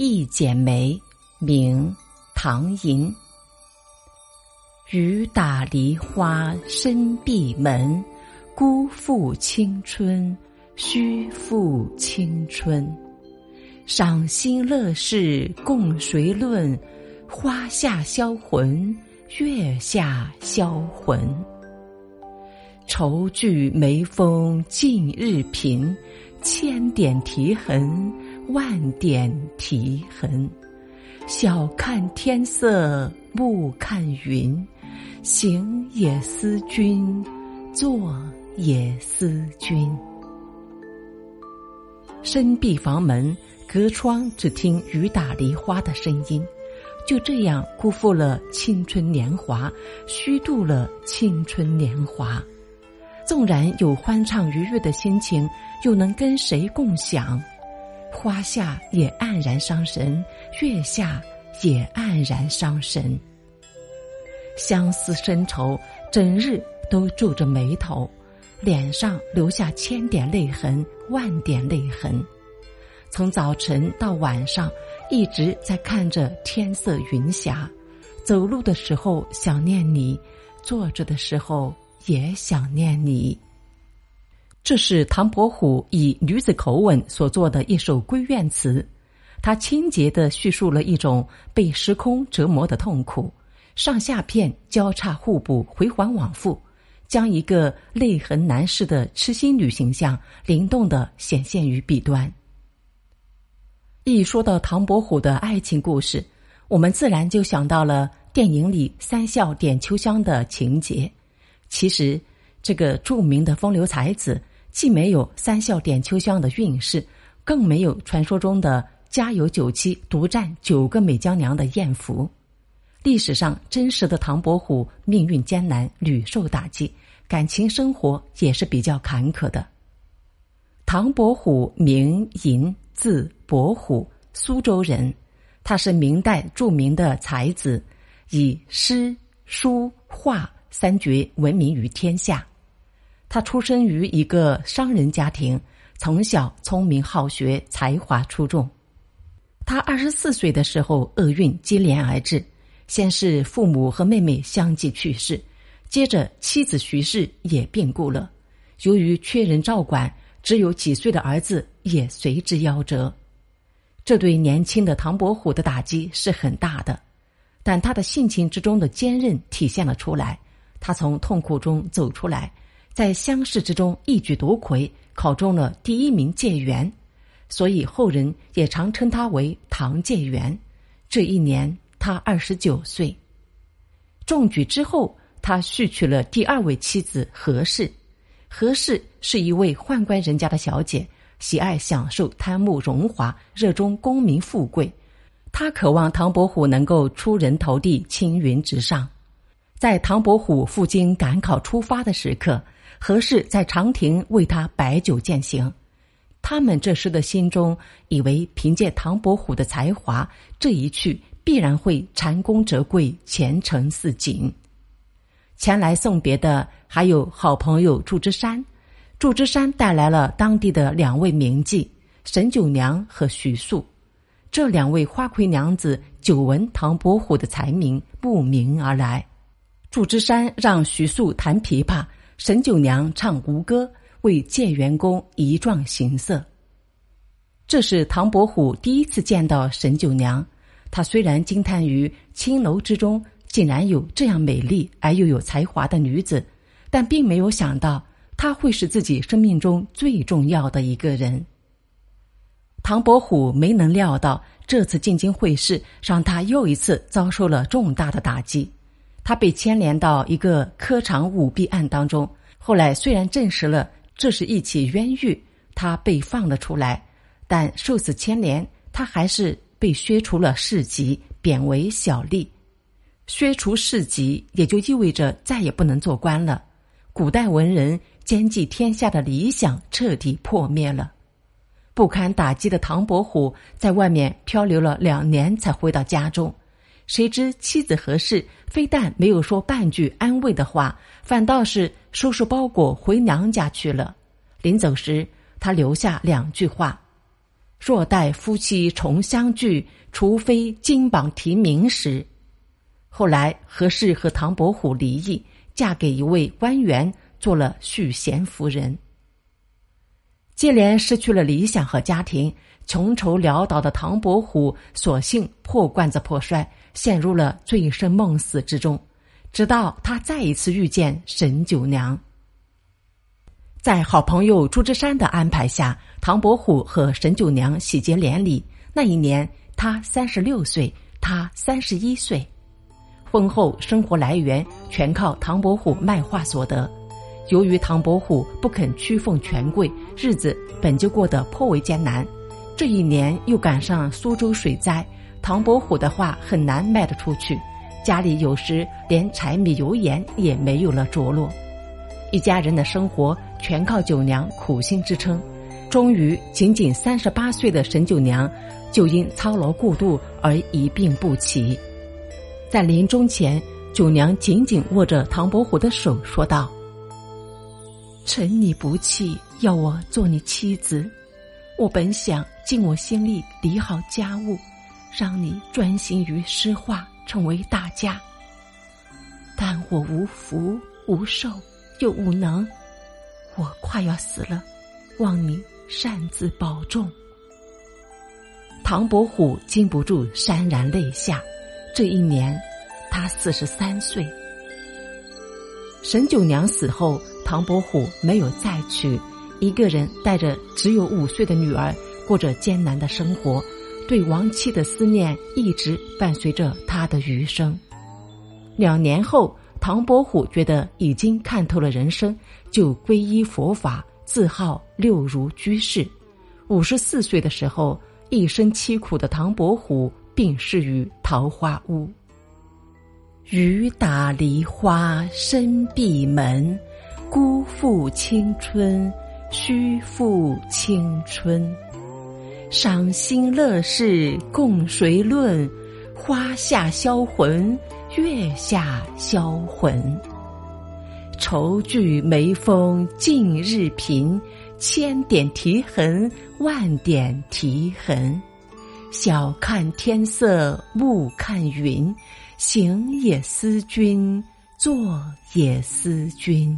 一剪梅，名唐寅。雨打梨花深闭门，辜负青春，虚负青春。赏心乐事共谁论？花下销魂，月下销魂。愁聚眉峰尽日贫，千点啼痕，万点题痕。晓看天色，暮看云。行也思君，坐也思君。深闭房门，隔窗只听雨打梨花的声音。就这样辜负了青春年华，虚度了青春年华。纵然有欢畅愉悦的心情，又能跟谁共享？花下也黯然伤神，月下也黯然伤神。相思深愁，整日都皱着眉头，脸上留下千点泪痕，万点泪痕。从早晨到晚上，一直在看着天色云霞。走路的时候想念你，坐着的时候。也想念你。这是唐伯虎以女子口吻所作的一首闺怨词，他清洁的叙述了一种被时空折磨的痛苦，上下片交叉互补，回环往复，将一个泪痕难拭的痴心女形象灵动的显现于笔端。一说到唐伯虎的爱情故事，我们自然就想到了电影里三笑点秋香的情节。其实，这个著名的风流才子既没有三笑点秋香的运势，更没有传说中的家有九妻独占九个美娇娘的艳福。历史上真实的唐伯虎命运艰难，屡受打击，感情生活也是比较坎坷的。唐伯虎名寅，字伯虎，苏州人。他是明代著名的才子，以诗、书、画。三绝闻名于天下。他出生于一个商人家庭，从小聪明好学，才华出众。他二十四岁的时候，厄运接连而至，先是父母和妹妹相继去世，接着妻子徐氏也病故了。由于缺人照管，只有几岁的儿子也随之夭折。这对年轻的唐伯虎的打击是很大的，但他的性情之中的坚韧体现了出来。他从痛苦中走出来，在乡试之中一举夺魁，考中了第一名解元，所以后人也常称他为唐解元。这一年他二十九岁。中举之后，他续娶了第二位妻子何氏。何氏是一位宦官人家的小姐，喜爱享受、贪慕荣华，热衷功名富贵。他渴望唐伯虎能够出人头地、青云直上。在唐伯虎赴京赶考出发的时刻，何氏在长亭为他摆酒饯行。他们这时的心中以为，凭借唐伯虎的才华，这一去必然会蟾宫折桂，前程似锦。前来送别的还有好朋友祝枝山，祝枝山带来了当地的两位名妓沈九娘和徐素。这两位花魁娘子久闻唐伯虎的才名，慕名而来。祝枝山让徐素弹琵琶，沈九娘唱吴歌，为建元公仪状行色。这是唐伯虎第一次见到沈九娘，他虽然惊叹于青楼之中竟然有这样美丽而又有才华的女子，但并没有想到她会是自己生命中最重要的一个人。唐伯虎没能料到，这次进京会试让他又一次遭受了重大的打击。他被牵连到一个科场舞弊案当中，后来虽然证实了这是一起冤狱，他被放了出来，但受此牵连，他还是被削除了市级，贬为小吏。削除市级也就意味着再也不能做官了。古代文人兼济天下的理想彻底破灭了。不堪打击的唐伯虎在外面漂流了两年，才回到家中。谁知妻子何氏非但没有说半句安慰的话，反倒是收拾包裹回娘家去了。临走时，他留下两句话：“若待夫妻重相聚，除非金榜题名时。后来何氏和唐伯虎离异，嫁给一位官员，做了续弦夫人。接连失去了理想和家庭，穷愁潦倒的唐伯虎，索性破罐子破摔，陷入了醉生梦死之中。直到他再一次遇见沈九娘。在好朋友朱之山的安排下，唐伯虎和沈九娘喜结连理。那一年，他三十六岁，他三十一岁。婚后生活来源全靠唐伯虎卖画所得。由于唐伯虎不肯屈奉权贵，日子本就过得颇为艰难。这一年又赶上苏州水灾，唐伯虎的画很难卖得出去，家里有时连柴米油盐也没有了着落。一家人的生活全靠九娘苦心支撑，终于仅仅三十八岁的沈九娘就因操劳过度而一病不起。在临终前，九娘紧紧握着唐伯虎的手说道：“臣你不弃，要我做你妻子，我本想尽我心力理好家务，让你专心于诗画，成为大家。但我无福无寿。”又无能，我快要死了，望你擅自保重。唐伯虎禁不住潸然泪下。这一年，他四十三岁。沈九娘死后，唐伯虎没有再娶，一个人带着只有五岁的女儿，过着艰难的生活。对亡妻的思念一直伴随着他的余生。两年后。唐伯虎觉得已经看透了人生，就皈依佛法，自号六如居士。五十四岁的时候，一生凄苦的唐伯虎病逝于桃花坞。雨打梨花深闭门，辜负青春，虚负青春。赏心乐事共谁论？花下销魂。月下销魂，愁聚眉峰尽日贫，千点题痕万点题痕。晓看天色暮看云，行也思君，坐也思君。